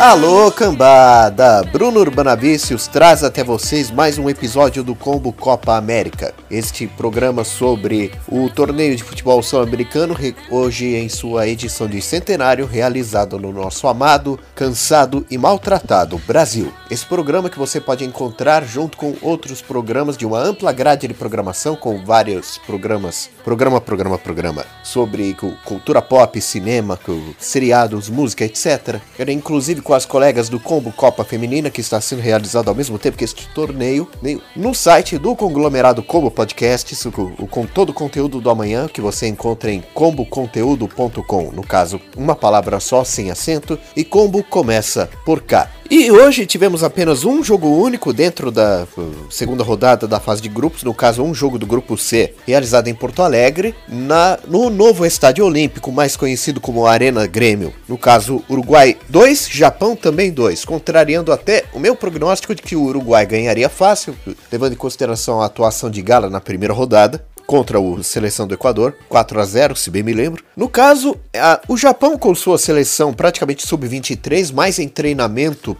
Alô, cambada! Bruno Urbanavicius traz até vocês mais um episódio do Combo Copa América. Este programa sobre o torneio de futebol sul-americano, hoje em sua edição de centenário, realizado no nosso amado, cansado e maltratado Brasil. Esse programa que você pode encontrar junto com outros programas de uma ampla grade de programação, com vários programas, programa, programa, programa, sobre cultura pop, cinema, seriados, música, etc. Inclusive com as colegas do Combo Copa Feminina, que está sendo realizado ao mesmo tempo que este torneio, no site do conglomerado Combo Podcasts, com todo o conteúdo do amanhã, que você encontra em comboconteúdo.com. No caso, uma palavra só, sem acento, e Combo começa por cá. E hoje tivemos apenas um jogo único dentro da uh, segunda rodada da fase de grupos, no caso um jogo do grupo C, realizado em Porto Alegre, na, no novo estádio olímpico, mais conhecido como Arena Grêmio. No caso, Uruguai 2, Japão também 2, contrariando até o meu prognóstico de que o Uruguai ganharia fácil, levando em consideração a atuação de Gala na primeira rodada contra a seleção do Equador, 4 a 0, se bem me lembro. No caso, a, o Japão com sua seleção praticamente sub-23, mais em treinamento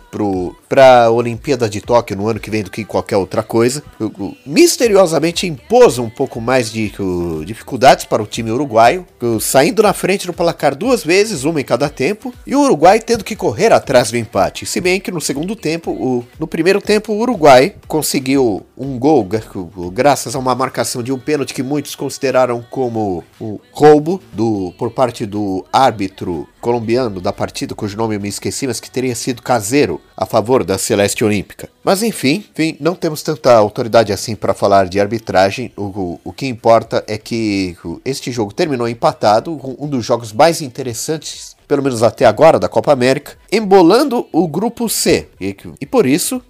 para a Olimpíada de Tóquio no ano que vem do que qualquer outra coisa, misteriosamente impôs um pouco mais de dificuldades para o time uruguaio, saindo na frente do placar duas vezes, uma em cada tempo, e o Uruguai tendo que correr atrás do empate. Se bem que no segundo tempo, o, no primeiro tempo, o Uruguai conseguiu um gol graças a uma marcação de um pênalti que muitos consideraram como o roubo do, por parte do árbitro colombiano da partida, cujo nome eu me esqueci, mas que teria sido caseiro a favor da Celeste Olímpica. Mas enfim, enfim não temos tanta autoridade assim para falar de arbitragem. O, o, o, que importa é que este jogo terminou empatado, um dos jogos mais interessantes pelo menos até agora, da Copa América, embolando o grupo C. E, e por isso,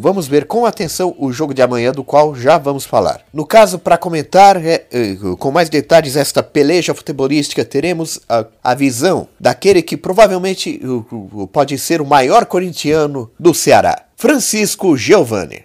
vamos ver com atenção o jogo de amanhã, do qual já vamos falar. No caso, para comentar é, é, com mais detalhes esta peleja futebolística, teremos a, a visão daquele que provavelmente pode ser o maior corintiano do Ceará, Francisco Giovanni.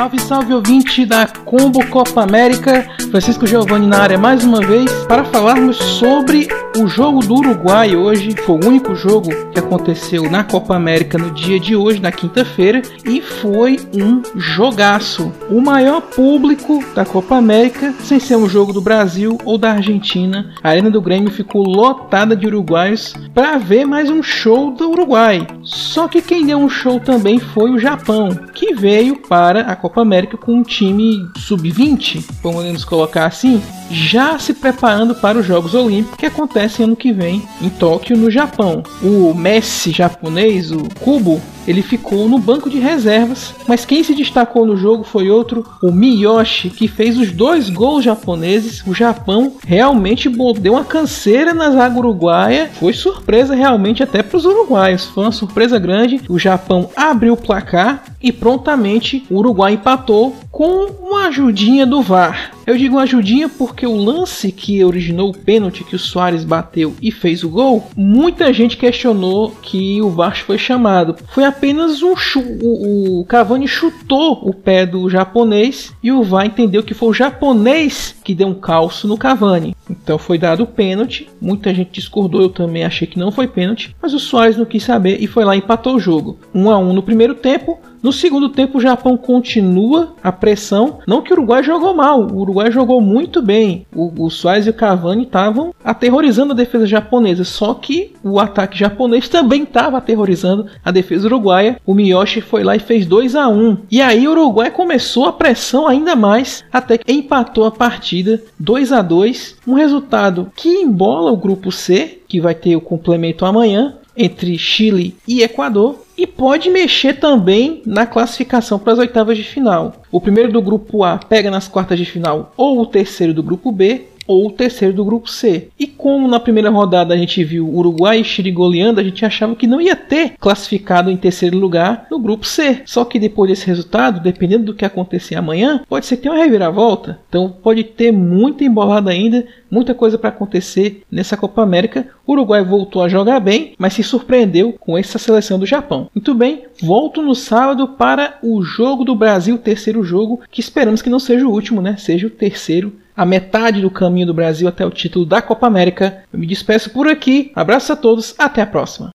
Salve, salve ouvinte da Combo Copa América, Francisco Giovanni na área mais uma vez para falarmos sobre o jogo do Uruguai hoje. Foi o único jogo que aconteceu na Copa América no dia de hoje, na quinta-feira, e foi um jogaço. O maior público da Copa América, sem ser um jogo do Brasil ou da Argentina. A Arena do Grêmio ficou lotada de uruguaios para ver mais um show do Uruguai. Só que quem deu um show também foi o Japão, que veio para a Copa Copa América com um time sub-20, podemos colocar assim, já se preparando para os Jogos Olímpicos que acontecem ano que vem em Tóquio, no Japão. O Messi japonês, o Kubo, ele ficou no banco de reservas, mas quem se destacou no jogo foi outro, o Miyoshi, que fez os dois gols japoneses. O Japão realmente deu uma canseira na zaga uruguaia, foi surpresa realmente até para os uruguaios, foi uma surpresa grande. O Japão abriu o placar e prontamente o Uruguai empatou com uma ajudinha do VAR. Eu digo uma ajudinha porque o lance que originou o pênalti que o Soares bateu e fez o gol, muita gente questionou que o VAR foi chamado. Foi apenas um o, o Cavani chutou o pé do japonês e o VAR entendeu que foi o japonês que deu um calço no Cavani. Então foi dado o pênalti. Muita gente discordou, eu também achei que não foi pênalti, mas o Soares não quis saber e foi lá e empatou o jogo. 1 um a 1 um no primeiro tempo. No segundo tempo, o Japão continua a pressão. Não que o Uruguai jogou mal, o Uruguai jogou muito bem. O, o e o Cavani estavam aterrorizando a defesa japonesa. Só que o ataque japonês também estava aterrorizando a defesa uruguaia. O Miyoshi foi lá e fez 2 a 1 E aí o Uruguai começou a pressão ainda mais até que empatou a partida 2 a 2 Um resultado que embola o grupo C, que vai ter o complemento amanhã entre Chile e Equador e pode mexer também na classificação para as oitavas de final. O primeiro do grupo A pega nas quartas de final ou o terceiro do grupo B, ou o terceiro do grupo C. E como na primeira rodada a gente viu Uruguai e Chile goleando, a gente achava que não ia ter classificado em terceiro lugar no grupo C. Só que depois desse resultado, dependendo do que acontecer amanhã, pode ser que tenha uma reviravolta. Então pode ter muita embolada ainda, muita coisa para acontecer nessa Copa América. O Uruguai voltou a jogar bem, mas se surpreendeu com essa seleção do Japão. Muito bem, volto no sábado para o jogo do Brasil, terceiro jogo, que esperamos que não seja o último, né? Seja o terceiro a metade do caminho do Brasil até o título da Copa América. Eu me despeço por aqui. Abraço a todos, até a próxima.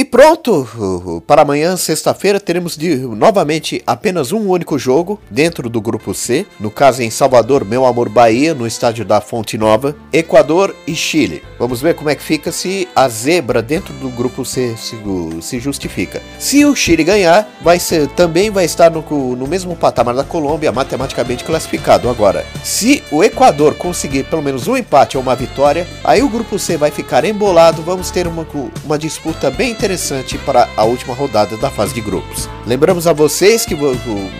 E pronto! Para amanhã, sexta-feira, teremos de, novamente apenas um único jogo dentro do grupo C. No caso, em Salvador, Meu Amor Bahia, no estádio da Fonte Nova, Equador e Chile. Vamos ver como é que fica se a zebra dentro do grupo C se, se justifica. Se o Chile ganhar, vai ser, também vai estar no, no mesmo patamar da Colômbia, matematicamente classificado. Agora, se o Equador conseguir pelo menos um empate ou uma vitória, aí o grupo C vai ficar embolado. Vamos ter uma, uma disputa bem interessante interessante para a última rodada da fase de grupos. Lembramos a vocês que,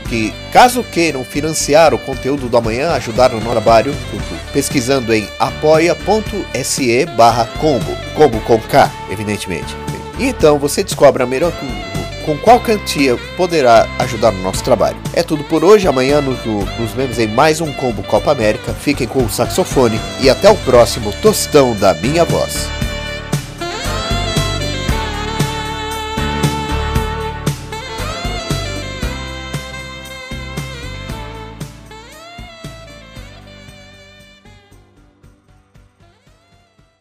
que caso queiram financiar o conteúdo do amanhã, ajudar no trabalho, pesquisando em apoia.se barra combo, combo com K, evidentemente. Então você descobre a melhor com qual quantia poderá ajudar no nosso trabalho. É tudo por hoje, amanhã nos, nos vemos em mais um Combo Copa América. Fiquem com o saxofone e até o próximo Tostão da Minha Voz.